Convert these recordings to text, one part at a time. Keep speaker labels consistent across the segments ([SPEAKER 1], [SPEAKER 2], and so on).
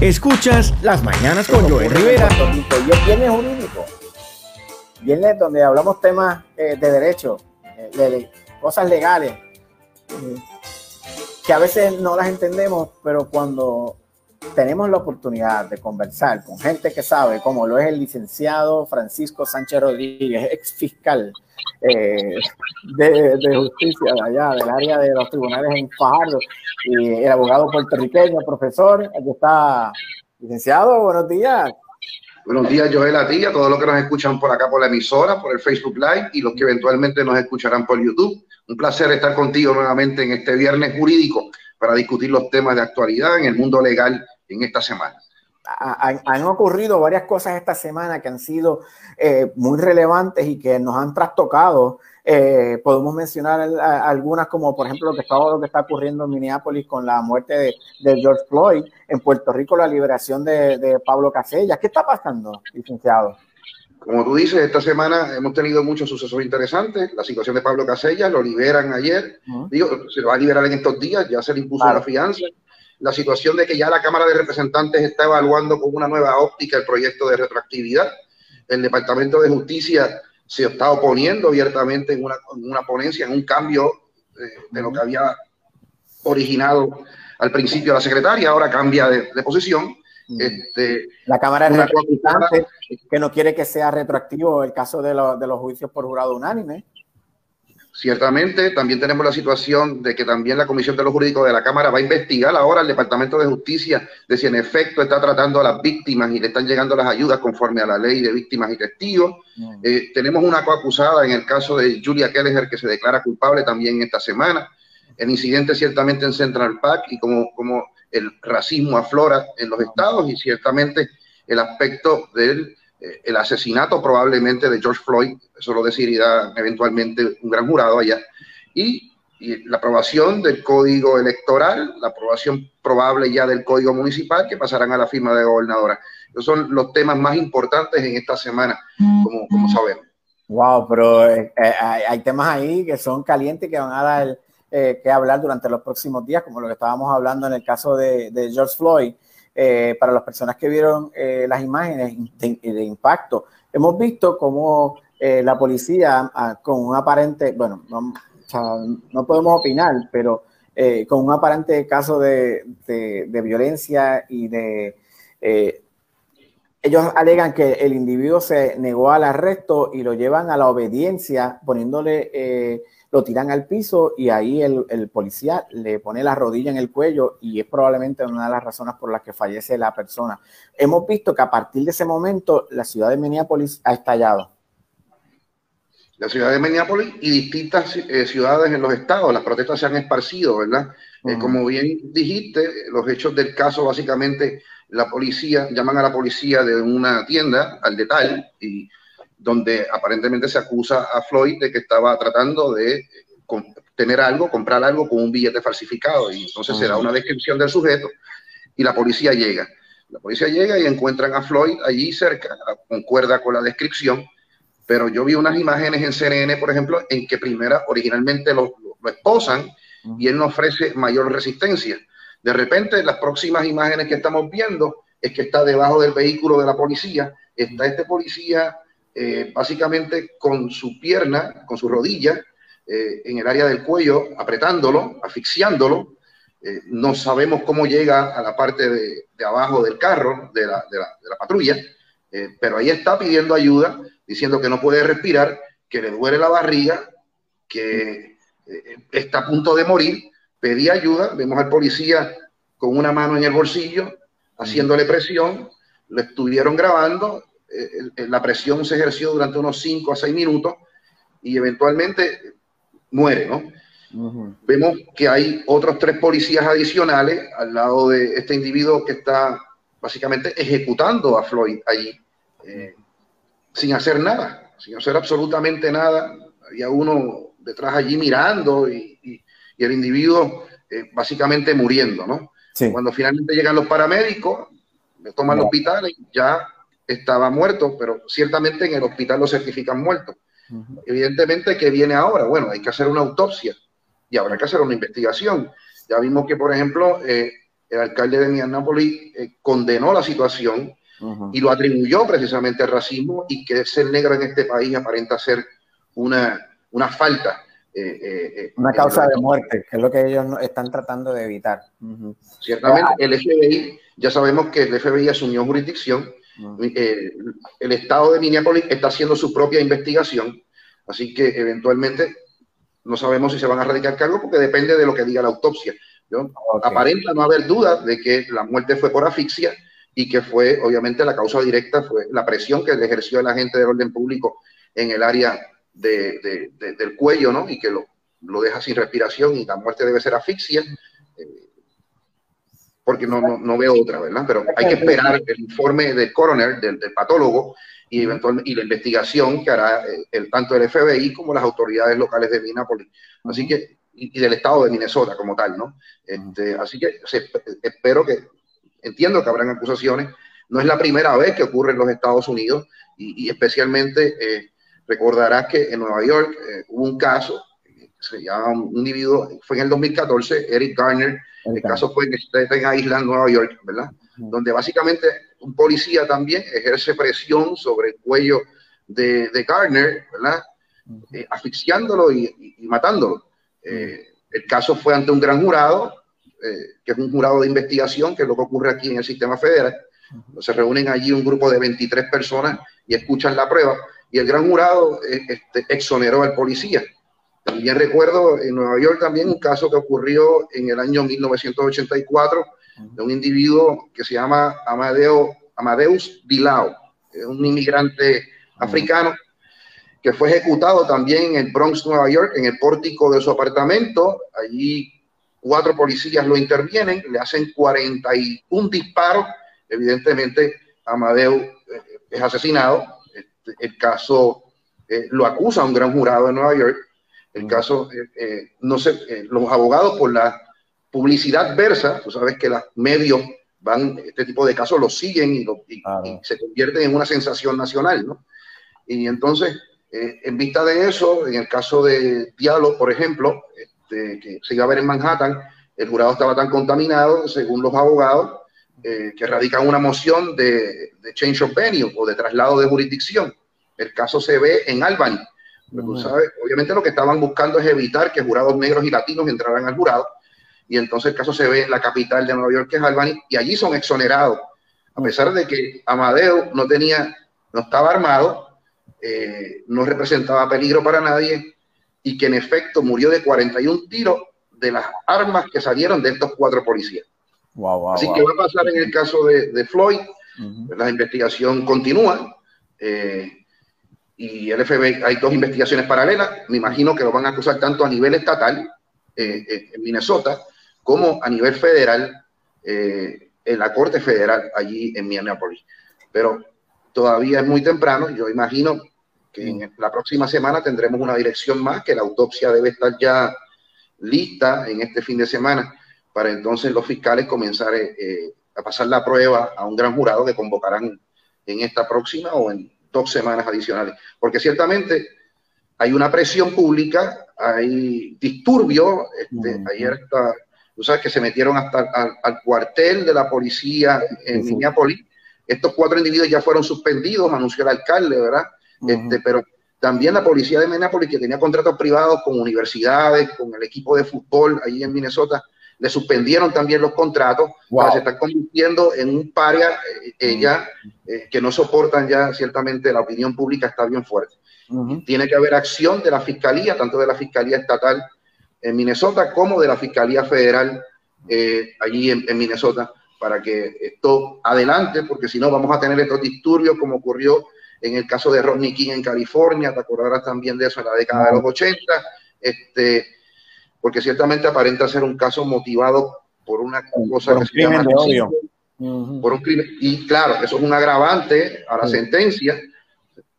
[SPEAKER 1] Escuchas Las Mañanas con Joel Rivera.
[SPEAKER 2] Y es viernes jurídico. Viernes donde hablamos temas eh, de derecho, eh, de cosas legales, eh, que a veces no las entendemos, pero cuando tenemos la oportunidad de conversar con gente que sabe, como lo es el licenciado Francisco Sánchez Rodríguez, ex fiscal eh, de, justicia de allá, del área de los tribunales en Fajardo, y el abogado puertorriqueño, profesor, aquí está, licenciado, buenos días.
[SPEAKER 3] Buenos días, Joel, a ti, a todos los que nos escuchan por acá por la emisora, por el Facebook Live y los que eventualmente nos escucharán por YouTube. Un placer estar contigo nuevamente en este viernes jurídico para discutir los temas de actualidad en el mundo legal en esta semana.
[SPEAKER 2] Han, ocurrido varias cosas esta semana que han sido eh, muy relevantes y que nos han trastocado. Eh, podemos mencionar algunas como por ejemplo lo que, está, lo que está ocurriendo en Minneapolis con la muerte de, George Floyd, en Puerto Rico la liberación de, de Pablo Casellas. ¿Qué está pasando, licenciado?
[SPEAKER 3] Como tú dices, esta semana hemos tenido muchos sucesos interesantes. La situación de Pablo Casellas, lo liberan ayer. Digo, se lo va a liberar en estos días, ya se le impuso la fianza. La situación de que ya la Cámara de Representantes está evaluando con una nueva óptica el proyecto de retroactividad. El Departamento de Justicia se está oponiendo abiertamente en una, ponencia, en un cambio eh, de, lo que había originado al principio la secretaria, ahora cambia de posición
[SPEAKER 2] este, la Cámara de Representantes que no quiere que sea retroactivo el caso de, de los juicios por jurado unánime.
[SPEAKER 3] Ciertamente, también tenemos la situación de que también la Comisión de los Jurídicos de la Cámara va a investigar ahora el Departamento de Justicia de si en efecto está tratando a las víctimas y le están llegando las ayudas conforme a la ley de víctimas y testigos. Eh, tenemos una coacusada en el caso de Julia Kelleher que se declara culpable también esta semana. El incidente ciertamente en Central Park y como, como el racismo aflora en los estados y ciertamente el aspecto del eh, el asesinato probablemente de George Floyd, eso lo decidirá eventualmente un gran jurado allá, y, la aprobación del código electoral, la aprobación probable ya del código municipal que pasarán a la firma de gobernadora. Esos son los temas más importantes en esta semana, como, como sabemos.
[SPEAKER 2] Wow, pero eh, eh, hay, temas ahí que son calientes que van a dar eh, que hablar durante los próximos días, como lo que estábamos hablando en el caso de, George Floyd. Eh, para las personas que vieron eh, las imágenes de, impacto, hemos visto cómo la policía, ah, con un aparente, bueno, no, podemos opinar, pero con un aparente caso de, de violencia y de ellos alegan que el individuo se negó al arresto y lo llevan a la obediencia, poniéndole lo tiran al piso y ahí el, policía le pone la rodilla en el cuello y es probablemente una de las razones por las que fallece la persona. Hemos visto que a partir de ese momento la ciudad de Minneapolis ha estallado.
[SPEAKER 3] La ciudad de Minneapolis y distintas eh, ciudades en los estados, las protestas se han esparcido, ¿verdad? Eh, como bien dijiste, los hechos del caso básicamente la policía, llaman a la policía de una tienda al detalle y donde aparentemente se acusa a Floyd de que estaba tratando de tener algo, comprar algo con un billete falsificado. Y entonces se da una descripción del sujeto y la policía llega. La policía llega y encuentran a Floyd allí cerca, concuerda con la descripción, pero yo vi unas imágenes en CNN, por ejemplo, en que primero originalmente lo, lo esposan y él no ofrece mayor resistencia. De repente, las próximas imágenes que estamos viendo es que está debajo del vehículo de la policía, está este policía eh, básicamente con su pierna, con su rodilla, eh, en el área del cuello, apretándolo, asfixiándolo. Eh, no sabemos cómo llega a la parte de, abajo del carro, de la, de la patrulla, pero ahí está pidiendo ayuda, diciendo que no puede respirar, que le duele la barriga, que está a punto de morir. Pedí ayuda, vemos al policía con una mano en el bolsillo, haciéndole presión, lo estuvieron grabando, eh, la presión se ejerció durante unos 5 a 6 minutos y eventualmente muere, ¿no? Vemos que hay otros tres policías adicionales al lado de este individuo que está básicamente ejecutando a Floyd allí, eh, sin hacer nada, sin hacer absolutamente nada. Había uno detrás allí mirando y, el individuo eh, básicamente muriendo, ¿no? Cuando finalmente llegan los paramédicos, le toman el hospital y ya estaba muerto, pero ciertamente en el hospital lo certifican muerto. Evidentemente, ¿qué viene ahora? Bueno, hay que hacer una autopsia y habrá que hacer una investigación. Ya vimos que, por ejemplo, eh, el alcalde de Minneapolis eh, condenó la situación y lo atribuyó precisamente al racismo y que ser negro en este país aparenta ser una, una falta.
[SPEAKER 2] Eh, una causa de muerte, que es lo que ellos están tratando de evitar.
[SPEAKER 3] Ciertamente, el FBI, ya sabemos que el FBI asumió jurisdicción, el estado de Minneapolis está haciendo su propia investigación, así que eventualmente no sabemos si se van a radicar cargos porque depende de lo que diga la autopsia. Aparenta no haber duda de que la muerte fue por asfixia y que fue, obviamente, la causa directa fue la presión que ejerció el agente de orden público en el área de, del cuello, ¿no? Y que lo, lo, deja sin respiración y la muerte debe ser asfixia, eh, porque no, no, no, veo otra, ¿verdad? Pero hay que esperar el informe del coroner, del, del patólogo, y, eventualmente, y la investigación que hará eh, el, tanto el FBI como las autoridades locales de Minneapolis. Así que, y, del estado de Minnesota como tal, ¿no? Este, así que espero que, entiendo que habrán acusaciones. No es la primera vez que ocurre en los Estados Unidos y, especialmente eh, recordarás que en Nueva York eh, hubo un caso, se llama un individuo, fue en el 2014, Eric Garner, el caso fue en Staten Island, Nueva York, ¿verdad? Donde básicamente un policía también ejerce presión sobre el cuello de, de Garner, ¿verdad? Eh, asfixiándolo y, matándolo. Eh, el caso fue ante un gran jurado, eh, que es un jurado de investigación, que es lo que ocurre aquí en el sistema federal. Se reúnen allí un grupo de 23 personas y escuchan la prueba. Y el gran jurado este, exoneró al policía. También recuerdo en Nueva York también un caso que ocurrió en el año 1984 de un individuo que se llama Amadeo, Amadeus Dilao, un inmigrante africano que fue ejecutado también en Bronx, Nueva York, en el pórtico de su apartamento. Allí cuatro policías lo intervienen, le hacen 41 disparos. Evidentemente, Amadeu eh, es asesinado. Este, el caso eh, lo acusa un gran jurado de Nueva York. El caso, eh, no sé, los abogados por la publicidad versa, tú sabes que los medios van, este tipo de casos los siguen y, se convierten en una sensación nacional, ¿no? Y entonces, eh, en vista de eso, en el caso de Diallo, por ejemplo, este, que se iba a ver en Manhattan, el jurado estaba tan contaminado, según los abogados, eh, que radican una moción de, change of venue o de traslado de jurisdicción. El caso se ve en Albany. Tú sabes, obviamente lo que estaban buscando es evitar que jurados negros y latinos entraran al jurado. Y entonces el caso se ve en la capital de Nueva York, que es Albany, y allí son exonerados, a pesar de que Amadeo no tenía, no estaba armado, eh, no representaba peligro para nadie, y que en efecto murió de 41 tiros de las armas que salieron de estos cuatro policías. Así que va a pasar en el caso de, Floyd, la investigación continúa, eh, y el FBI, hay dos investigaciones paralelas, me imagino que lo van a acusar tanto a nivel estatal, eh, en Minnesota, como a nivel federal eh, en la Corte Federal allí en Minneapolis. Pero todavía es muy temprano, yo imagino que en la próxima semana tendremos una dirección más, que la autopsia debe estar ya lista en este fin de semana, para entonces los fiscales comenzar eh, eh, a pasar la prueba a un gran jurado que convocarán en esta próxima o en dos semanas adicionales. Porque ciertamente hay una presión pública, hay disturbio, este, ayer está Tú sabes que se metieron hasta al, cuartel de la policía en Minneapolis. Estos cuatro individuos ya fueron suspendidos, anunció el alcalde, ¿verdad? este, pero también la policía de Minneapolis, que tenía contratos privados con universidades, con el equipo de fútbol ahí en Minnesota, le suspendieron también los contratos, se están convirtiendo en un paria eh, eh, que no soportan ya, ciertamente la opinión pública está bien fuerte. Tiene que haber acción de la fiscalía, tanto de la fiscalía estatal en Minnesota como de la Fiscalía Federal eh, allí en, Minnesota para que esto adelante, porque si no vamos a tener estos disturbios como ocurrió en el caso de Rodney King en California, te acordarás también de eso en la década de los 80, este, porque ciertamente aparenta ser un caso motivado por una cosa que se llama odio. por un crimen. Y claro, eso es un agravante a la sentencia.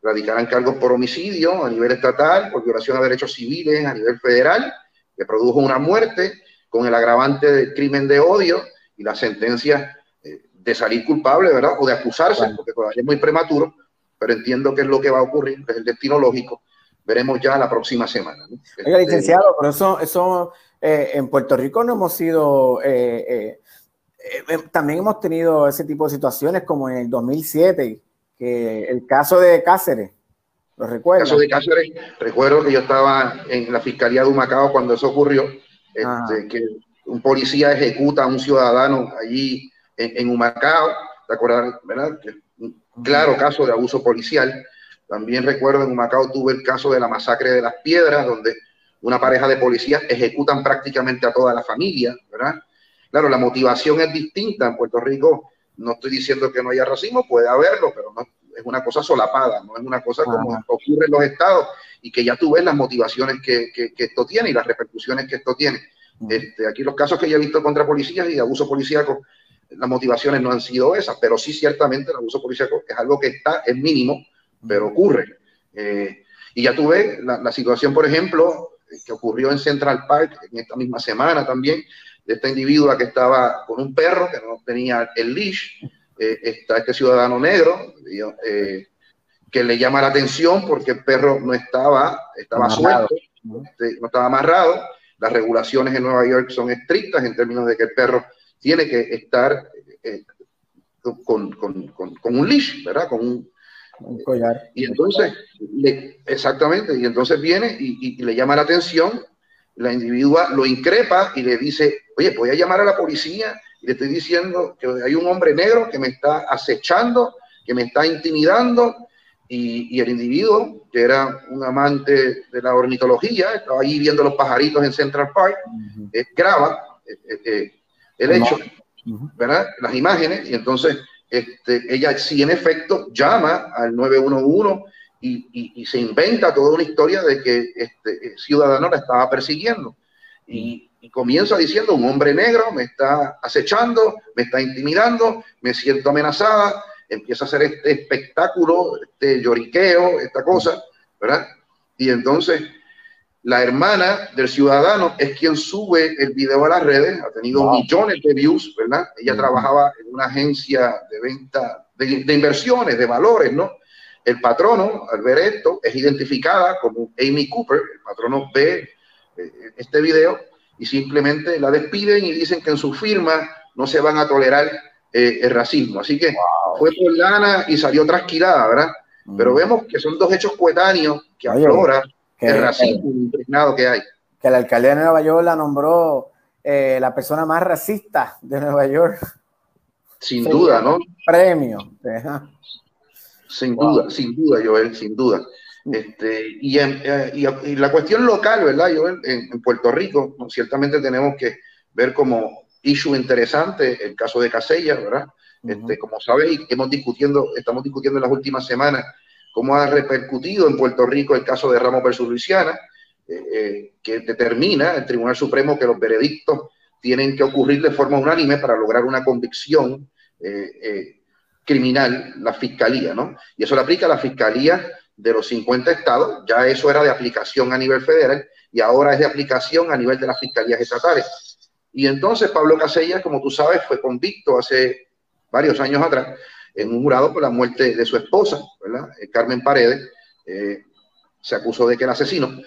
[SPEAKER 3] Radicarán cargos por homicidio a nivel estatal, por violación a derechos civiles a nivel federal que produjo una muerte con el agravante del crimen de odio y la sentencia eh, de salir culpable, ¿verdad? O de acusarse, porque todavía es muy prematuro, pero entiendo que es lo que va a ocurrir, es el destino lógico. Veremos ya la próxima semana.
[SPEAKER 2] Oiga, este, licenciado, pero eso, eso eh, en Puerto Rico no hemos sido eh, eh, también hemos tenido ese tipo de situaciones como en el 2007, que el caso de Cáceres, ¿lo recuerdo?
[SPEAKER 3] El caso de Cáceres, recuerdo que yo estaba en la Fiscalía de Humacao cuando eso ocurrió, este, que un policía ejecuta a un ciudadano allí en, Humacao, ¿te acuerdas? ¿verdad? claro caso de abuso policial. También recuerdo en Humacao tuve el caso de la masacre de las piedras, donde una pareja de policías ejecutan prácticamente a toda la familia, ¿verdad? Claro, la motivación es distinta. En Puerto Rico no estoy diciendo que no haya racismo, puede haberlo, pero no es una cosa solapada, no es una cosa como ocurre en los estados y que ya tú ves las motivaciones que, que, esto tiene y las repercusiones que esto tiene. Este, aquí los casos que yo he visto contra policías y abuso policíaco, las motivaciones no han sido esas, pero sí ciertamente el abuso policíaco es algo que está, es mínimo, pero ocurre. Eh, y ya tú ves la, la, situación, por ejemplo, que ocurrió en Central Park en esta misma semana también, de esta individua que estaba con un perro que no tenía el leash, eh, está este ciudadano negro eh, que le llama la atención porque el perro no estaba, estaba suelto, este, no estaba amarrado. Las regulaciones en Nueva York son estrictas en términos de que el perro tiene que estar eh, con, con, con, un leash, ¿verdad? Con un, collar. Y entonces, exactamente, y entonces viene y, y, le llama la atención, la individua lo increpa y le dice, oye, voy a llamar a la policía y le estoy diciendo que hay un hombre negro que me está acechando, que me está intimidando, y, el individuo, que era un amante de la ornitología, estaba allí viendo los pajaritos en Central Park, eh, graba eh, eh, el hecho, ¿verdad? Las imágenes, y entonces este, ella sí en efecto llama al 911 y, y, se inventa toda una historia de que este ciudadano la estaba persiguiendo. Y, y comienza diciendo, un hombre negro me está acechando, me está intimidando, me siento amenazada, empieza a hacer este espectáculo, este lloriqueo, esta cosa, ¿verdad? Y entonces la hermana del ciudadano es quien sube el video a las redes, ha tenido millones de views, ¿verdad? Ella trabajaba en una agencia de venta, de, de, inversiones, de valores, ¿no? El patrono, al ver esto, es identificada como Amy Cooper, el patrono ve eh, este video y simplemente la despiden y dicen que en su firma no se van a tolerar eh, el racismo. Así que fue por lana y salió trasquilada, ¿verdad? Mm. Pero vemos que son dos hechos coetáneos que aflora el racismo impregnado que hay.
[SPEAKER 2] Que el alcalde de Nueva York la nombró eh, la persona más racista de Nueva York.
[SPEAKER 3] Sin duda, ¿no?
[SPEAKER 2] Premio.
[SPEAKER 3] Sin duda, sin duda, Joel, sin duda. Este, y, eh, y, la cuestión local, ¿verdad? Yo en, Puerto Rico, ciertamente tenemos que ver como issue interesante el caso de Casella, ¿verdad? este, como sabéis, hemos discutiendo, estamos discutiendo en las últimas semanas cómo ha repercutido en Puerto Rico el caso de Ramos versus Luisiana, eh, eh, que determina el Tribunal Supremo que los veredictos tienen que ocurrir de forma unánime para lograr una convicción criminal, la fiscalía, ¿no? Y eso le aplica a la fiscalía de los 50 estados, ya eso era de aplicación a nivel federal y ahora es de aplicación a nivel de las fiscalías estatales. Y entonces Pablo Casellas, como tú sabes, fue convicto hace varios años atrás en un jurado por la muerte de su esposa, ¿verdad? Eh, Carmen Paredes. Eh, se acusó de que era asesino.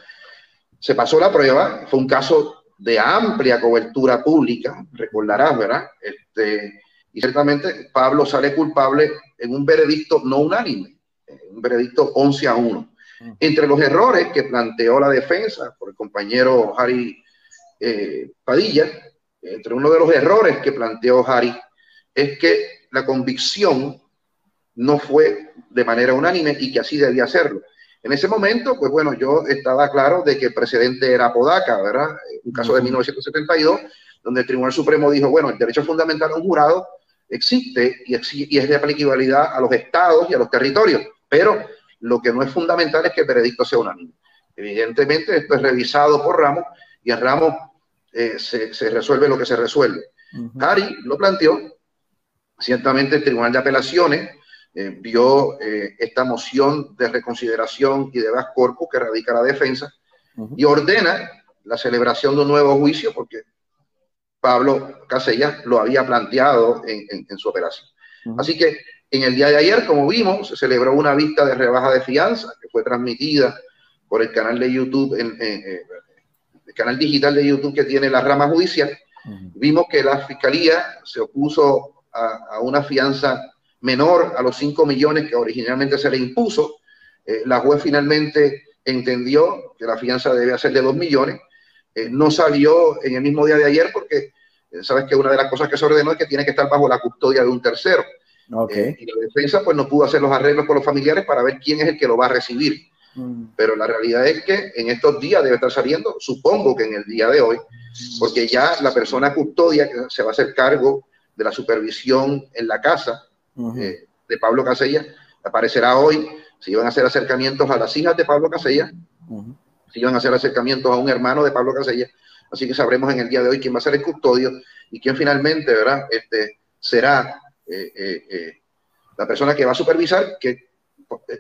[SPEAKER 3] Se pasó la prueba, fue un caso de amplia cobertura pública, recordarás, ¿verdad? Este, y ciertamente Pablo sale culpable en un veredicto no unánime un veredicto 11 a 1. Mm. Entre los errores que planteó la defensa por el compañero Harry eh, Padilla, entre uno de los errores que planteó Harry es que la convicción no fue de manera unánime y que así debía hacerlo. En ese momento, pues bueno, yo estaba claro de que el precedente era Podaca, ¿verdad? Un caso de 1972, donde el Tribunal Supremo dijo, bueno, el derecho fundamental a un jurado existe y, y es de aplicabilidad a los estados y a los territorios. Pero lo que no es fundamental es que el veredicto sea unánime. Evidentemente, esto es revisado por Ramos y en Ramos eh, se, resuelve lo que se resuelve. Harry lo planteó, ciertamente el Tribunal de Apelaciones eh, vio eh, esta moción de reconsideración y de bas corpus que radica la defensa y ordena la celebración de un nuevo juicio porque Pablo Casellas lo había planteado en, su operación. Así que en el día de ayer, como vimos, se celebró una vista de rebaja de fianza que fue transmitida por el canal de YouTube, en, el canal digital de YouTube que tiene la rama judicial. Vimos que la fiscalía se opuso a, una fianza menor a los 5 millones que originalmente se le impuso. Eh, la juez finalmente entendió que la fianza debe ser de 2 millones. Eh, no salió en el mismo día de ayer porque eh, sabes que una de las cosas que se ordenó es que tiene que estar bajo la custodia de un tercero. y la defensa pues no pudo hacer los arreglos con los familiares para ver quién es el que lo va a recibir. Mm. Pero la realidad es que en estos días debe estar saliendo, supongo que en el día de hoy, porque ya la persona custodia que se va a hacer cargo de la supervisión en la casa eh, de Pablo Casella aparecerá hoy. Si iban a hacer acercamientos a las hijas de Pablo Casella, si iban a hacer acercamientos a un hermano de Pablo Casella. Así que sabremos en el día de hoy quién va a ser el custodio y quién finalmente ¿verdad? Este, será eh, eh, la persona que va a supervisar que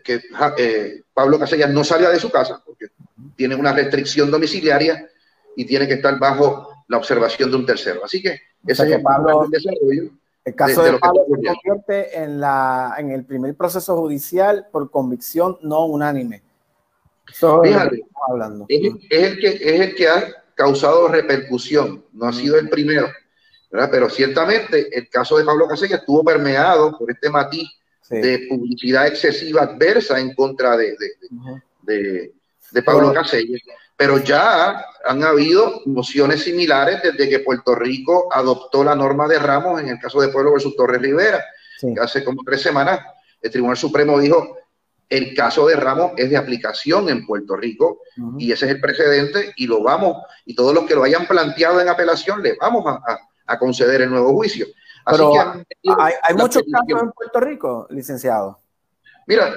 [SPEAKER 3] que Pablo Casellas no salga de su casa, porque tiene una restricción domiciliaria y tiene que estar bajo la observación de un tercero. Así que ese es
[SPEAKER 2] Pablo, el desarrollo. El caso de, Pablo se convierte en, la, en el primer proceso judicial por convicción no unánime.
[SPEAKER 3] Fíjate, es, el que, es el que ha causado repercusión, no ha sido el primero. Pero ciertamente el caso de Pablo Casellas estuvo permeado por este matiz de publicidad excesiva adversa en contra de, de, de, Pablo Casella. Pero ya han habido mociones similares desde que Puerto Rico adoptó la norma de Ramos en el caso de Pueblo versus Torres Rivera. hace como tres semanas el Tribunal Supremo dijo el caso de Ramos es de aplicación en Puerto Rico y ese es el precedente y lo vamos, y todos los que lo hayan planteado en apelación le vamos a, a conceder el nuevo juicio.
[SPEAKER 2] Pero hay, muchos casos en Puerto Rico, licenciado.
[SPEAKER 3] Mira,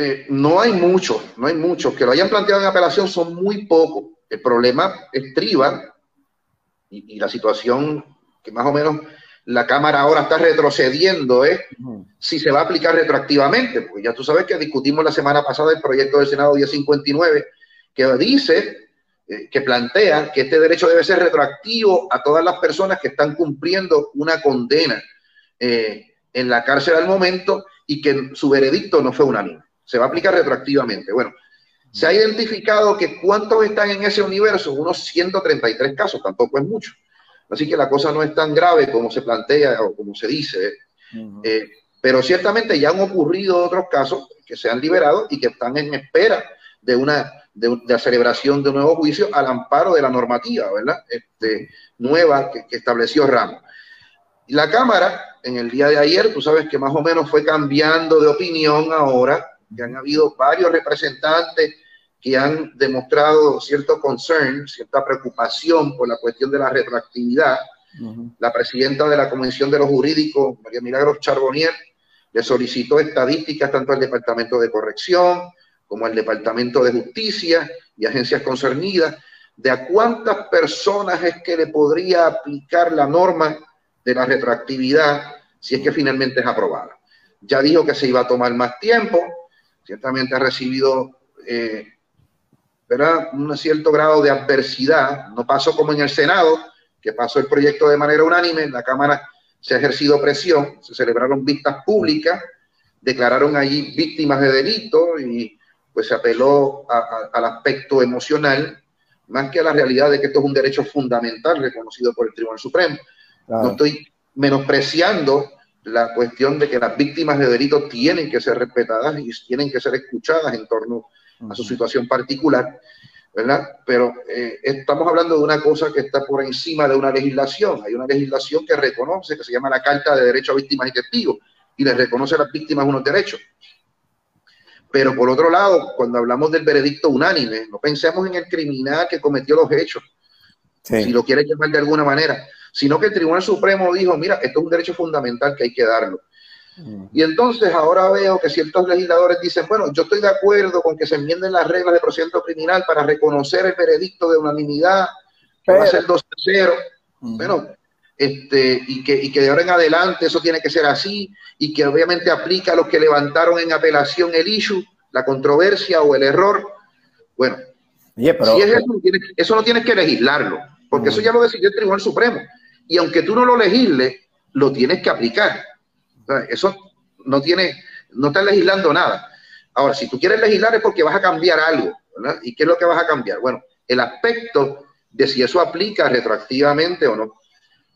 [SPEAKER 3] eh, no hay muchos, no hay muchos. Que lo hayan planteado en apelación son muy pocos. El problema estriba y, y la situación que más o menos la Cámara ahora está retrocediendo es si se va a aplicar retroactivamente, porque ya tú sabes que discutimos la semana pasada el proyecto del Senado 1059 que dice eh, que plantea que este derecho debe ser retroactivo a todas las personas que están cumpliendo una condena eh, en la cárcel al momento y que su veredicto no fue unánime. Se va a aplicar retroactivamente. Bueno, se ha identificado que cuántos están en ese universo, unos 133 casos, tampoco es mucho. Así que la cosa no es tan grave como se plantea o como se dice. Eh, pero ciertamente ya han ocurrido otros casos que se han liberado y que están en espera de una de, la celebración de un nuevo juicio al amparo de la normativa, ¿verdad? Este, nueva que, estableció Ramos. La Cámara, en el día de ayer, tú sabes que más o menos fue cambiando de opinión ahora, que han habido varios representantes que han demostrado cierto concern, cierta preocupación por la cuestión de la retroactividad. La presidenta de la Comisión de los Jurídicos, María Milagros Charbonnier, le solicitó estadísticas tanto al Departamento de Corrección, como el Departamento de Justicia y agencias concernidas, de a cuántas personas es que le podría aplicar la norma de la retroactividad si es que finalmente es aprobada. Ya dijo que se iba a tomar más tiempo, ciertamente ha recibido eh, un cierto grado de adversidad, no pasó como en el Senado, que pasó el proyecto de manera unánime, en la Cámara se ha ejercido presión, se celebraron vistas públicas, declararon allí víctimas de delito y pues se apeló al aspecto emocional más que a la realidad de que esto es un derecho fundamental reconocido por el Tribunal Supremo. No estoy menospreciando la cuestión de que las víctimas de delitos tienen que ser respetadas y tienen que ser escuchadas en torno a su situación particular, ¿verdad? Pero eh, estamos hablando de una cosa que está por encima de una legislación. Hay una legislación que reconoce, que se llama la Carta de Derecho a Víctimas y Testigos, y les reconoce a las víctimas unos derechos. Pero por otro lado, cuando hablamos del veredicto unánime, no pensemos en el criminal que cometió los hechos, si lo quiere llamar de alguna manera, sino que el Tribunal Supremo dijo, mira, esto es un derecho fundamental que hay que darlo. Mm. Y entonces ahora veo que ciertos legisladores dicen, bueno, yo estoy de acuerdo con que se enmienden las reglas de procedimiento criminal para reconocer el veredicto de unanimidad, que va a ser 2 0. Mm. Bueno, este, y, que, y que de ahora en adelante eso tiene que ser así, y que obviamente aplica a los que levantaron en apelación el issue, la controversia o el error. Bueno, si es eso, eso no tienes que legislarlo, porque eso ya lo decidió el Tribunal Supremo. Y aunque tú no lo legisles, lo tienes que aplicar. eso no tiene, no estás legislando nada. Ahora, si tú quieres legislar es porque vas a cambiar algo, ¿Y qué es lo que vas a cambiar? Bueno, el aspecto de si eso aplica retroactivamente o no.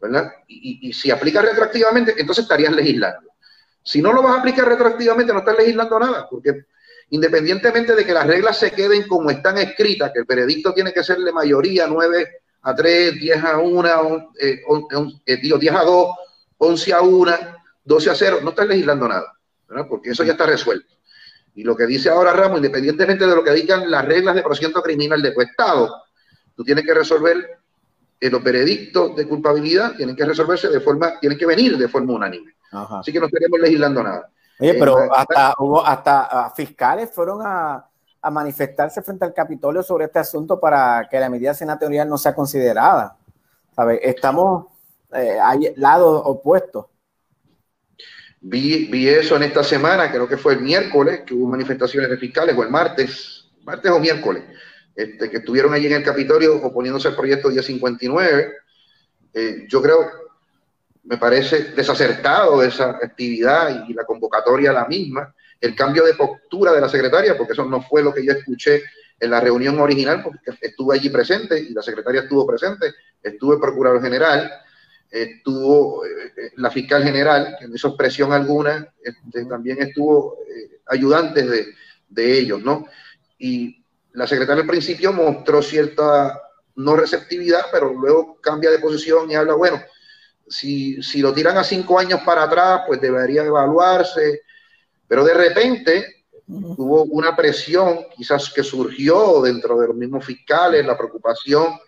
[SPEAKER 3] ¿verdad? Y, si aplica retroactivamente, entonces estarías legislando. Si no lo vas a aplicar retroactivamente, no estás legislando nada, porque independientemente de que las reglas se queden como están escritas, que el veredicto tiene que ser de mayoría 9 a 3, 10 a 1, eh, eh, digo, 10 a 2, 11 a 1, 12 a 0, no estás legislando nada, ¿verdad? porque eso ya está resuelto. Y lo que dice ahora Ramos, independientemente de lo que digan las reglas de procedimiento criminal de tu Estado, tú tienes que resolver eh, los veredictos de culpabilidad, tienen que resolverse de forma, tienen que venir de forma unánime. Así que no estaríamos legislando nada.
[SPEAKER 2] Oye, pero eh, hasta hubo hasta ah, fiscales fueron a, a, manifestarse frente al Capitolio sobre este asunto para que la medida senatorial no sea considerada. ¿Sabe? Estamos eh, lados opuestos.
[SPEAKER 3] Vi, vi, eso en esta semana, creo que fue el miércoles, que hubo manifestaciones de fiscales, o el martes, martes o miércoles, este, que estuvieron allí en el Capitolio oponiéndose al proyecto 1059. Eh, yo creo, me parece desacertado esa actividad y la convocatoria la misma, el cambio de postura de la secretaria, porque eso no fue lo que yo escuché en la reunión original, porque estuve allí presente y la secretaria estuvo presente, estuve el procurador general, estuvo eh, la fiscal general, que no hizo expresión alguna, este, también estuvo eh, ayudantes de, de, ellos, ¿no? Y la secretaria al principio mostró cierta no receptividad, pero luego cambia de posición y habla, bueno, si, si lo tiran a cinco años para atrás, pues debería evaluarse, pero de repente hubo una presión quizás que surgió dentro de los mismos fiscales, la preocupación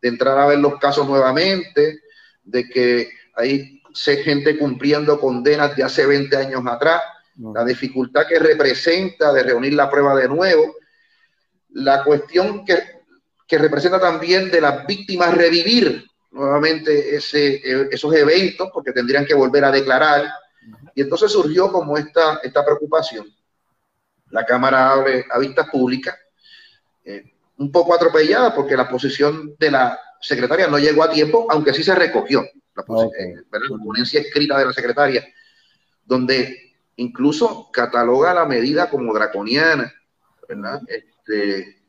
[SPEAKER 3] de entrar a ver los casos nuevamente, de que hay gente cumpliendo condenas de hace 20 años atrás, la dificultad que representa de reunir la prueba de nuevo, la cuestión que, que representa también de las víctimas revivir nuevamente ese, esos eventos, porque tendrían que volver a declarar. Y entonces surgió como esta, esta preocupación. La Cámara abre a vistas públicas, eh, un poco atropellada porque la posición de la secretaria no llegó a tiempo, aunque sí se recogió la, eh, ponencia escrita de la secretaria, donde incluso cataloga la medida como draconiana, ¿verdad? Este,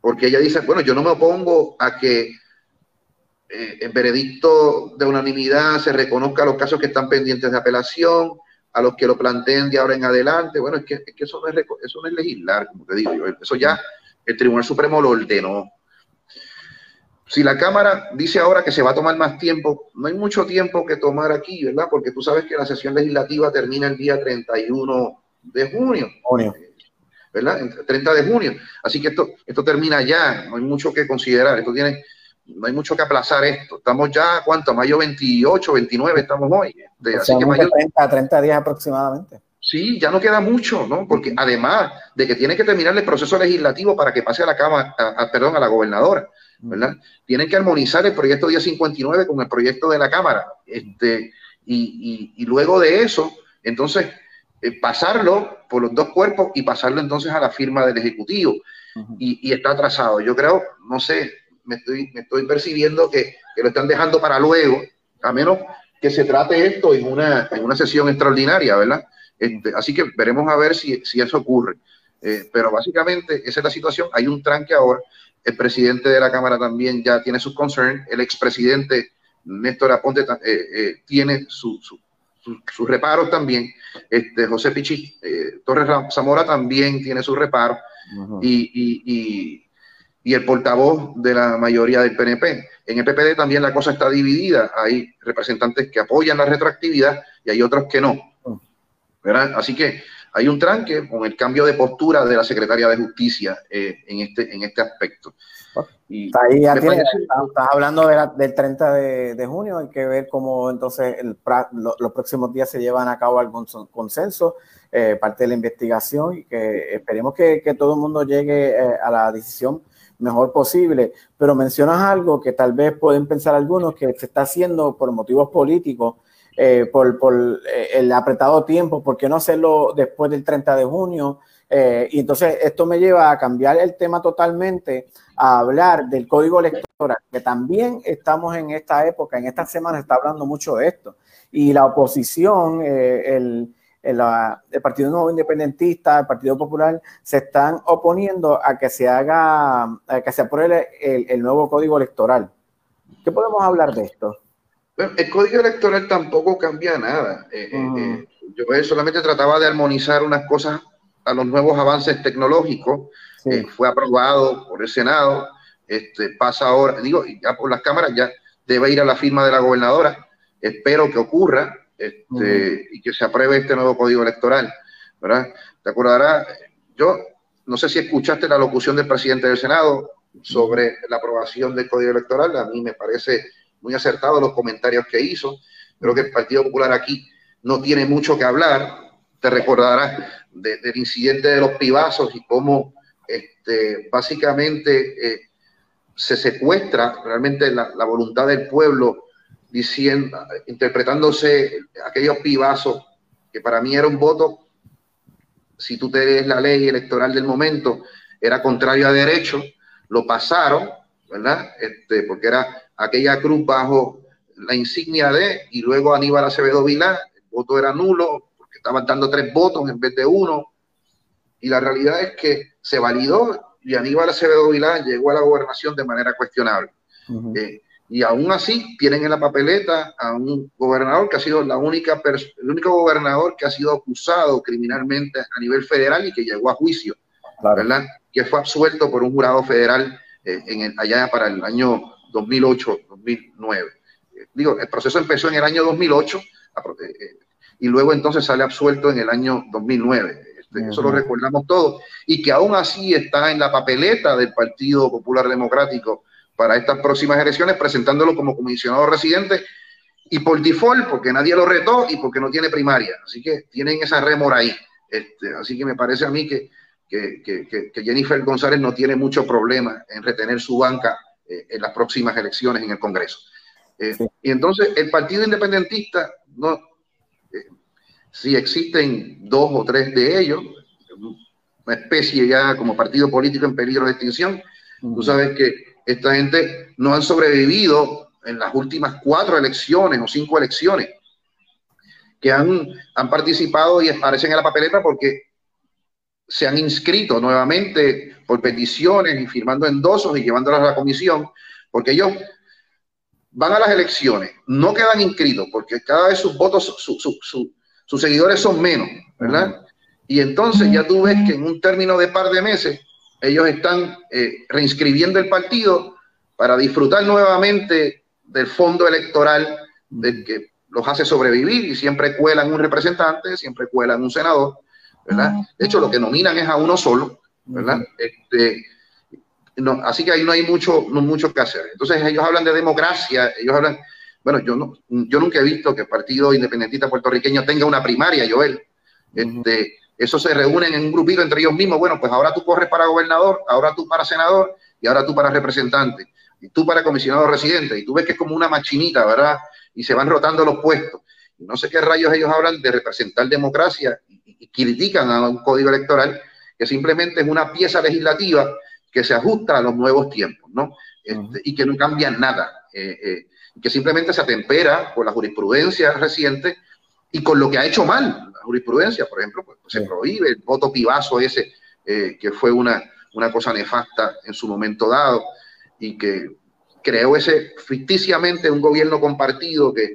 [SPEAKER 3] porque ella dice, bueno, yo no me opongo a que eh, el veredicto de unanimidad se reconozca los casos que están pendientes de apelación, a los que lo planteen de ahora en adelante. Bueno, es que, es que eso, no es, eso no es legislar, como te digo Eso ya el Tribunal Supremo lo ordenó. Si la Cámara dice ahora que se va a tomar más tiempo, no hay mucho tiempo que tomar aquí, ¿verdad? Porque tú sabes que la sesión legislativa termina el día 31 de junio. junio. ¿Verdad? 30 de junio. Así que esto, esto termina ya, no hay mucho que considerar. Esto tiene, no hay mucho que aplazar esto. Estamos ya, ¿cuánto? Mayo 28, 29 estamos hoy. De,
[SPEAKER 2] así que mayo, 30, 30 días aproximadamente.
[SPEAKER 3] Sí, ya no queda mucho, ¿no? Porque además de que tiene que terminar el proceso legislativo para que pase a la Cámara, a, perdón, a la gobernadora, ¿verdad? Tienen que armonizar el proyecto 1059 con el proyecto de la Cámara. Este, y, y, luego de eso, entonces, eh, pasarlo por los dos cuerpos y pasarlo entonces a la firma del Ejecutivo. y, y, está atrasado. Yo creo, no sé, me estoy, me estoy percibiendo que, que, lo están dejando para luego, a menos que se trate esto en una, en una sesión extraordinaria, ¿verdad? Este, así que veremos a ver si, si eso ocurre. Eh, pero básicamente esa es la situación. Hay un tranque ahora. El presidente de la Cámara también ya tiene sus concerns. El expresidente Néstor Aponte eh, eh, tiene sus su, reparos también. Este, José Pichi Torres Zamora también tiene sus reparos. y, y, y, el portavoz de la mayoría del PNP. En el PPD también la cosa está dividida. Hay representantes que apoyan la retroactividad y hay otros que no. Así que hay un tranque con el cambio de postura de la Secretaría de Justicia eh, en, este, en este aspecto.
[SPEAKER 2] Y ahí ya estás hablando del 30 de, junio, hay que ver cómo entonces los próximos días se llevan a cabo algún consenso, eh, parte de la investigación y que esperemos que, todo el mundo llegue eh, a la decisión mejor posible. Pero mencionas algo que tal vez pueden pensar algunos que se está haciendo por motivos políticos eh, por, por eh, el apretado tiempo, ¿por qué no hacerlo después del 30 de junio? Eh, y entonces esto me lleva a cambiar el tema totalmente, a hablar del código electoral, que también estamos en esta época, en esta semana está hablando mucho de esto. Y la oposición, el, el, Partido Nuevo Independentista, el Partido Popular, se están oponiendo a que se haga, a que se apruebe el, el nuevo código electoral. ¿Qué podemos hablar de esto?
[SPEAKER 3] el código electoral tampoco cambia nada. Eh, eh, mm. yo solamente trataba de armonizar unas cosas a los nuevos avances tecnológicos. fue aprobado por el Senado. Este, pasa ahora, digo, ya por las cámaras ya debe ir a la firma de la gobernadora. Espero que ocurra este, y que se apruebe este nuevo código electoral. ¿verdad? Te acordarás, yo no sé si escuchaste la locución del presidente del Senado sobre la aprobación del código electoral. A mí me parece muy acertado los comentarios que hizo. Creo que el Partido Popular aquí no tiene mucho que hablar. Te recordarás del incidente de los pibazos y cómo este, básicamente eh, se secuestra realmente la, voluntad del pueblo diciendo, interpretándose aquellos pibazos que para mí era un voto, si tú te lees la ley electoral del momento, era contrario a derecho, lo pasaron, ¿verdad? Este, porque era aquella cruz bajo la insignia de, y luego Aníbal Acevedo Vilá, el voto era nulo, porque estaban dando tres votos en vez de uno, y la realidad es que se validó y Aníbal Acevedo Vilá llegó a la gobernación de manera cuestionable. Eh, y aún así tienen en la papeleta a un gobernador que ha sido la única el único gobernador que ha sido acusado criminalmente a nivel federal y que llegó a juicio, ¿verdad? Que fue absuelto por un jurado federal eh, en el, allá para el año 2008-2009. Eh, digo, el proceso empezó en el año 2008 y luego entonces sale absuelto en el año 2009. Este, eso lo recordamos todos, y que aún así está en la papeleta del Partido Popular Democrático para estas próximas elecciones, presentándolo como comisionado residente y por default, porque nadie lo retó y porque no tiene primaria. Así que tienen esa remora ahí. Este, así que me parece a mí que, que, que, Jennifer González no tiene mucho problema en retener su banca eh, en las próximas elecciones en el Congreso. Eh, y entonces el Partido Independentista no, si existen dos o tres de ellos, una especie ya como partido político en peligro de extinción, tú sabes que esta gente no han sobrevivido en las últimas cuatro elecciones o cinco elecciones que han, han participado y aparecen en la papeleta porque se han inscrito nuevamente por peticiones y firmando endosos y llevándolas a la comisión, porque ellos van a las elecciones, no quedan inscritos, porque cada vez sus votos, su, su, sus seguidores son menos, ¿verdad? Y entonces ya tú ves que en un término de par de meses ellos están eh, reinscribiendo el partido para disfrutar nuevamente del fondo electoral del que los hace sobrevivir y siempre cuelan un representante, siempre cuelan un senador, ¿verdad? De hecho, lo que nominan es a uno solo, ¿verdad? Este, no, así que ahí no hay mucho, no mucho que hacer. Entonces ellos hablan de democracia, ellos hablan, bueno, yo, no, yo nunca he visto que el Partido Independentista Puertorriqueño tenga una primaria, Joel. Este, eso se reúnen en un grupito entre ellos mismos. Bueno, pues ahora tú corres para gobernador, ahora tú para senador y ahora tú para representante. Y tú para comisionado residente. Y tú ves que es como una machinita, ¿verdad? Y se van rotando los puestos. Y no sé qué rayos ellos hablan de representar democracia y, critican a un código electoral que simplemente es una pieza legislativa que se ajusta a los nuevos tiempos, ¿no? Este, y que no cambia nada. Eh, eh, que simplemente se atempera con la jurisprudencia reciente y con lo que ha hecho mal jurisprudencia. Por ejemplo, pues, se prohíbe el voto pibazo ese, eh, que fue una, una cosa nefasta en su momento dado y que creó ese ficticiamente un gobierno compartido que,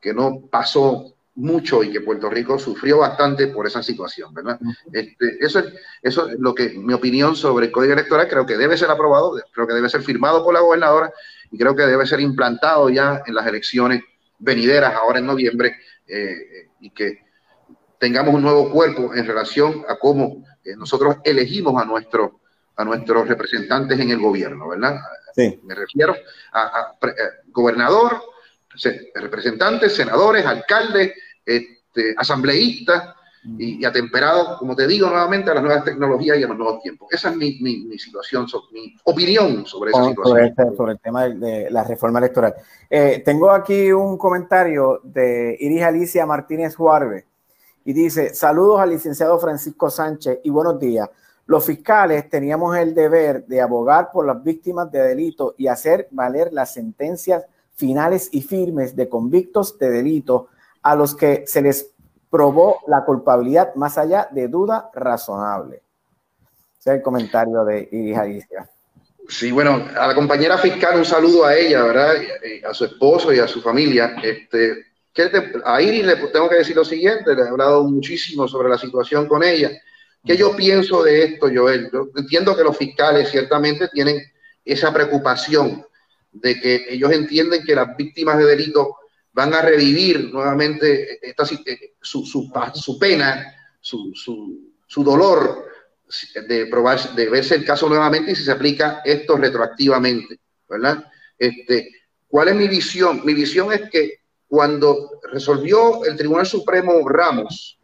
[SPEAKER 3] que no pasó mucho y que Puerto Rico sufrió bastante por esa situación, ¿verdad? Este, eso, es, eso es lo que mi opinión sobre el Código Electoral creo que debe ser aprobado, creo que debe ser firmado por la gobernadora y creo que debe ser implantado ya en las elecciones venideras ahora en noviembre eh, y que tengamos un nuevo cuerpo en relación a cómo eh, nosotros elegimos a, nuestro, a nuestros representantes en el gobierno, ¿verdad? Sí. Me refiero a, eh, gobernador, representantes, senadores, alcaldes, este, asambleístas, y, atemperado, como te digo nuevamente, a las nuevas tecnologías y a los nuevos tiempos. Esa es mi, mi, situación, mi opinión sobre esa situación.
[SPEAKER 2] Este, sobre, el tema de, la reforma electoral. Eh, tengo aquí un comentario de Iris Alicia Martínez Juárez y dice, saludos al licenciado Francisco Sánchez y buenos días. Los fiscales teníamos el deber de abogar por las víctimas de delito y hacer valer las sentencias finales y firmes de convictos de delito a los que se les probó la culpabilidad más allá de duda razonable. Ese es el comentario de Iris.
[SPEAKER 3] Sí, bueno, a la compañera fiscal un saludo a ella, ¿verdad? A su esposo y a su familia. Este, a Iris le tengo que decir lo siguiente, le he hablado muchísimo sobre la situación con ella. ¿Qué yo pienso de esto, Joel? Yo entiendo que los fiscales ciertamente tienen esa preocupación de que ellos entienden que las víctimas de delito van a revivir nuevamente esta, eh, su, su, su pena, su, su, dolor de probar, de verse el caso nuevamente y si se aplica esto retroactivamente, ¿verdad? Este, ¿Cuál es mi visión? Mi visión es que cuando resolvió el Tribunal Supremo Ramos.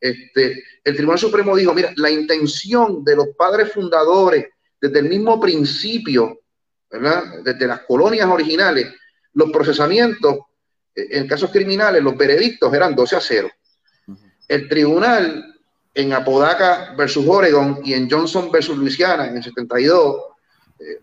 [SPEAKER 3] Este, el Tribunal Supremo dijo, mira, la intención de los padres fundadores desde el mismo principio, ¿verdad? Desde las colonias originales, los procesamientos eh, en casos criminales, los veredictos eran 12 a 0. El tribunal en Apodaca versus Oregon y en Johnson versus Luisiana en el 72 eh,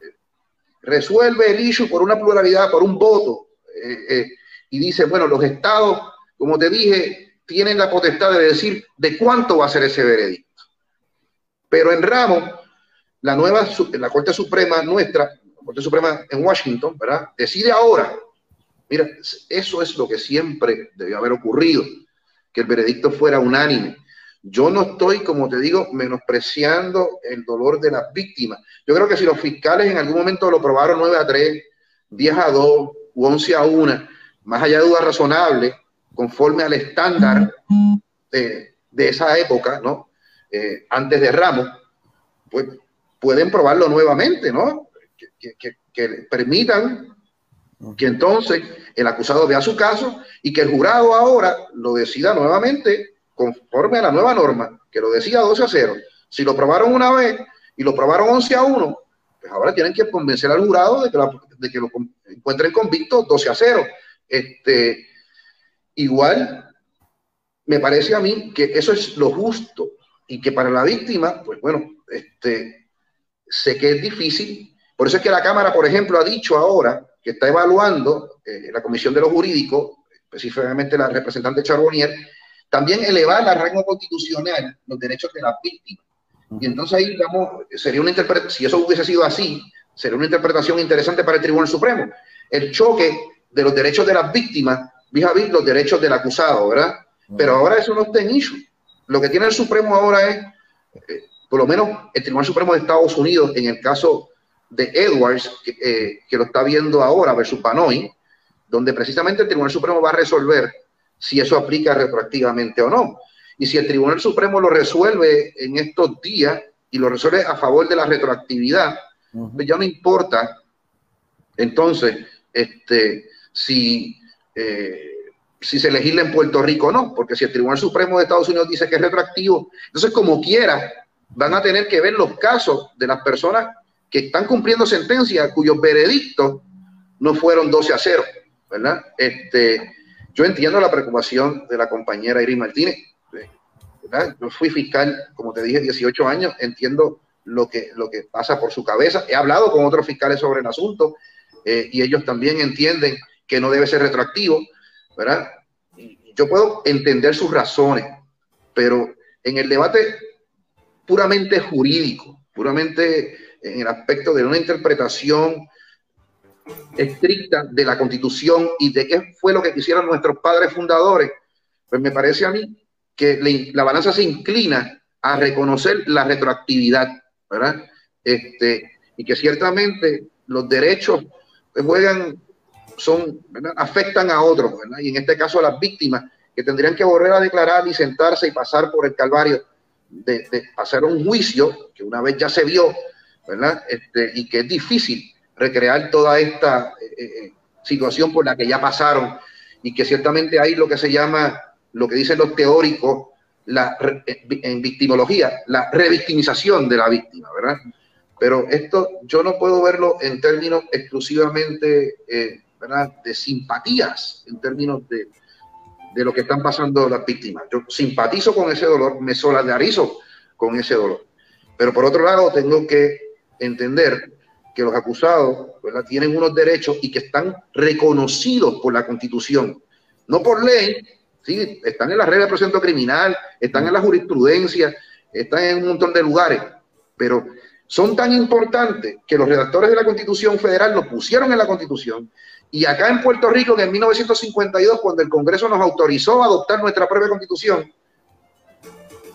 [SPEAKER 3] resuelve el issue por una pluralidad, por un voto, eh, y dice, bueno, los estados, como te dije, tienen la potestad de decir de cuánto va a ser ese veredicto. Pero en Ramos, la nueva, la Corte Suprema nuestra, la Corte Suprema en Washington, ¿verdad? Decide ahora. Mira, eso es lo que siempre debió haber ocurrido, que el veredicto fuera unánime. Yo no estoy, como te digo, menospreciando el dolor de las víctimas. Yo creo que si los fiscales en algún momento lo probaron 9 a 3, 10 a 2 u 11 a 1, más allá de dudas razonables, conforme al estándar de, esa época, ¿no? Eh, antes de Ramos, pues pueden probarlo nuevamente, ¿no? Que, permitan que entonces el acusado vea su caso y que el jurado ahora lo decida nuevamente conforme a la nueva norma, que lo decía 12 a 0. Si lo probaron una vez y lo probaron 11 a 1, pues ahora tienen que convencer al jurado de que, de que lo encuentren convicto 12 a 0. Este, Igual, me parece a mí que eso es lo justo y que para la víctima, pues bueno, este, sé que es difícil. Por eso es que la Cámara, por ejemplo, ha dicho ahora que está evaluando eh, la Comisión de los Jurídicos, específicamente la representante Charbonnier, también elevar al rango constitucional los derechos de las víctimas. Y entonces ahí, digamos, sería una si eso hubiese sido así, sería una interpretación interesante para el Tribunal Supremo. El choque de los derechos de las víctimas vis los derechos del acusado, ¿verdad? Pero ahora eso no está en issue. Lo que tiene el Supremo ahora es, eh, por lo menos el Tribunal Supremo de Estados Unidos, en el caso de Edwards, que, eh, que lo está viendo ahora versus Panoy, donde precisamente el Tribunal Supremo va a resolver si eso aplica retroactivamente o no. Y si el Tribunal Supremo lo resuelve en estos días y lo resuelve a favor de la retroactividad, pues ya no importa entonces este, si eh, si se legisla en Puerto Rico o no, porque si el Tribunal Supremo de Estados Unidos dice que es retroactivo, entonces como quiera van a tener que ver los casos de las personas que están cumpliendo sentencia cuyos veredictos no fueron 12 a 0, ¿verdad? Este, yo entiendo la preocupación de la compañera Iris Martínez. Yo fui fiscal, como te dije, 18 años, entiendo lo que, lo que pasa por su cabeza, he hablado con otros fiscales sobre el asunto eh, y ellos también entienden que no debe ser retroactivo, ¿verdad? Yo puedo entender sus razones, pero en el debate puramente jurídico, puramente en el aspecto de una interpretación estricta de la constitución y de qué fue lo que quisieron nuestros padres fundadores, pues me parece a mí que la balanza se inclina a reconocer la retroactividad, ¿verdad? Este, y que ciertamente los derechos pues, juegan son, afectan a otros, y en este caso a las víctimas, que tendrían que volver a declarar y sentarse y pasar por el calvario de, hacer un juicio que una vez ya se vio, ¿verdad? Este, y que es difícil recrear toda esta eh, eh, situación por la que ya pasaron y que ciertamente hay lo que se llama, lo que dicen los teóricos, la, en victimología, la revictimización de la víctima, ¿verdad? Pero esto yo no puedo verlo en términos exclusivamente eh, de simpatías en términos de, de, lo que están pasando las víctimas. Yo simpatizo con ese dolor, me solidarizo con ese dolor. Pero por otro lado, tengo que entender que los acusados tienen unos derechos y que están reconocidos por la Constitución, no por ley, ¿sí? están en la regla de procedimiento criminal, están en la jurisprudencia, están en un montón de lugares, pero son tan importantes que los redactores de la Constitución Federal lo pusieron en la Constitución y acá en Puerto Rico, en 1952, cuando el Congreso nos autorizó a adoptar nuestra propia Constitución,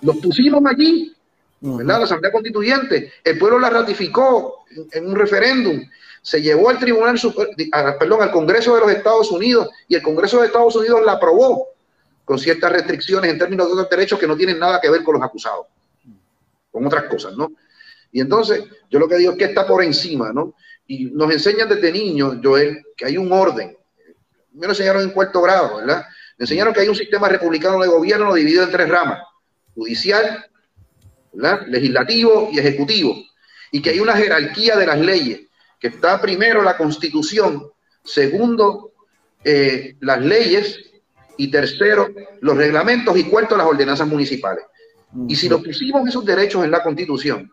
[SPEAKER 3] los pusimos allí, ¿verdad? La Asamblea Constituyente, el pueblo la ratificó en, un referéndum, se llevó al Tribunal, perdón, al Congreso de los Estados Unidos y el Congreso de Estados Unidos la aprobó con ciertas restricciones en términos de otros derechos que no tienen nada que ver con los acusados, con otras cosas, ¿no? Y entonces, yo lo que digo es que está por encima, ¿no? Y nos enseñan desde niños, Joel, que hay un orden. Me lo enseñaron en cuarto grado, ¿verdad? Me enseñaron que hay un sistema republicano de gobierno dividido en tres ramas, judicial, legislativo y ejecutivo. Y que hay una jerarquía de las leyes, que está primero la constitución, segundo eh, las leyes y tercero los reglamentos y cuarto las ordenanzas municipales. Y si lo pusimos esos derechos en la constitución,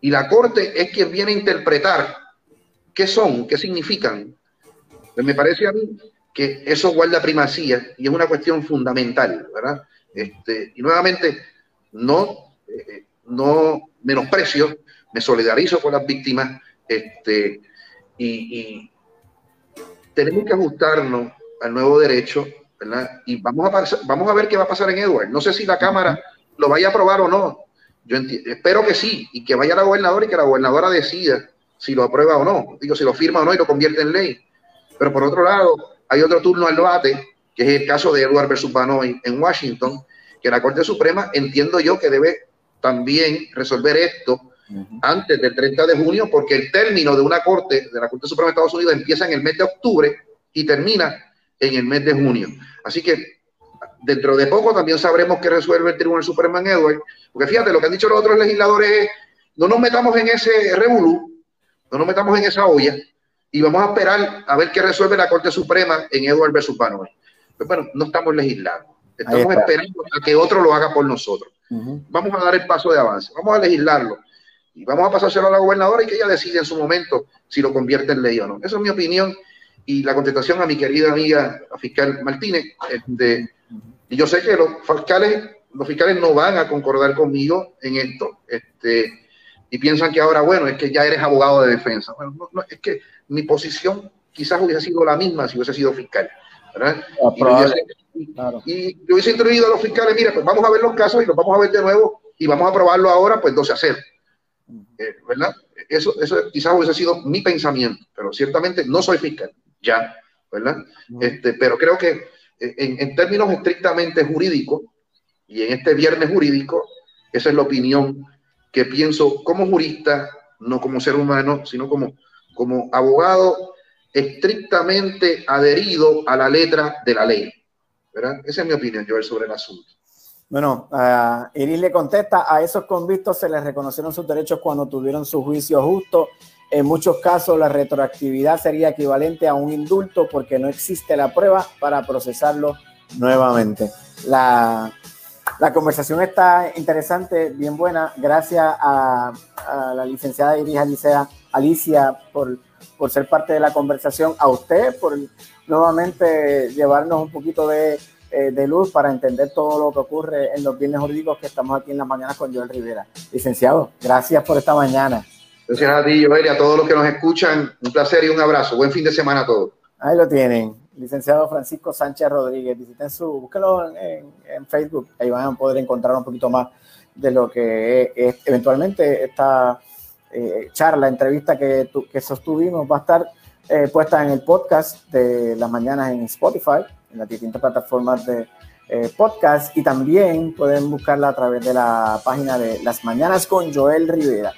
[SPEAKER 3] y la Corte es quien viene a interpretar qué son, qué significan. Pues me parece a mí que eso guarda primacía y es una cuestión fundamental, ¿verdad? Este, y nuevamente, no, eh, no menosprecio, me solidarizo con las víctimas este, y, tenemos que ajustarnos al nuevo derecho, ¿verdad? Y vamos a, vamos a ver qué va a pasar en Edward. No sé si la Cámara lo vaya a aprobar o no, yo espero que sí, y que vaya la gobernadora y que la gobernadora decida si lo aprueba o no. Digo, si lo firma o no y lo convierte en ley. Pero por otro lado, hay otro turno al debate, que es el caso de Edward versus Banoy en Washington, que la Corte Suprema entiendo yo que debe también resolver esto antes del 30 de junio, porque el término de una Corte, de la Corte Suprema de Estados Unidos, empieza en el mes de octubre y termina en el mes de junio. Así que dentro de poco también sabremos qué resuelve el Tribunal Supremo en Edward, porque fíjate, lo que han dicho los otros legisladores es, no nos metamos en ese revolú, no nos metamos en esa olla, y vamos a esperar a ver qué resuelve la Corte Suprema en Edward versus Panoy. Pero bueno, no estamos legislando, estamos esperando a que otro lo haga por nosotros. Vamos a dar el paso de avance, vamos a legislarlo y vamos a pasárselo a la gobernadora y que ella decide en su momento si lo convierte en ley o no. Esa es mi opinión y la contestación a mi querida amiga, fiscal Martínez, de y yo sé que los fiscales, los fiscales no van a concordar conmigo en esto. Este, y piensan que ahora, bueno, es que ya eres abogado de defensa. Bueno, no, es que mi posición quizás hubiese sido la misma si hubiese sido fiscal. ¿verdad? Ah, y, yo hubiese introducido a los fiscales, mira, pues vamos a ver los casos y los vamos a ver de nuevo y vamos a aprobarlo ahora, pues 12 a 0. Eh, ¿Verdad? Eso, eso quizás hubiese sido mi pensamiento, pero ciertamente no soy fiscal, ya, ¿verdad? Este, pero creo que en, términos estrictamente jurídicos, y en este viernes jurídico, esa es la opinión que pienso como jurista, no como ser humano, sino como, como abogado estrictamente adherido a la letra de la ley. ¿verdad? Esa es mi opinión, Joel, sobre el asunto.
[SPEAKER 2] Bueno, uh, Iris le contesta, a esos convictos se les reconocieron sus derechos cuando tuvieron su juicio justo. En muchos casos la retroactividad sería equivalente a un indulto porque no existe la prueba para procesarlo nuevamente. La, conversación está interesante, bien buena. Gracias a, la licenciada Iris Alicia, Alicia por, por ser parte de la conversación, a usted por nuevamente llevarnos un poquito de eh, de luz para entender todo lo que ocurre en los bienes jurídicos que estamos aquí en las mañanas con Joel Rivera. Licenciado, gracias por esta mañana.
[SPEAKER 3] Gracias a ti, Joel, y a todos los que nos escuchan. Un placer y un abrazo. Buen fin de semana a todos.
[SPEAKER 2] Ahí lo tienen. Licenciado Francisco Sánchez Rodríguez. Visiten su, búsquelo en, Facebook. Ahí van a poder encontrar un poquito más de lo que es, eventualmente esta eh, charla, entrevista que, que sostuvimos va a estar eh, puesta en el podcast de las mañanas en Spotify en las distintas plataformas de eh, podcast y también pueden buscarla a través de la página de Las Mañanas con Joel Rivera.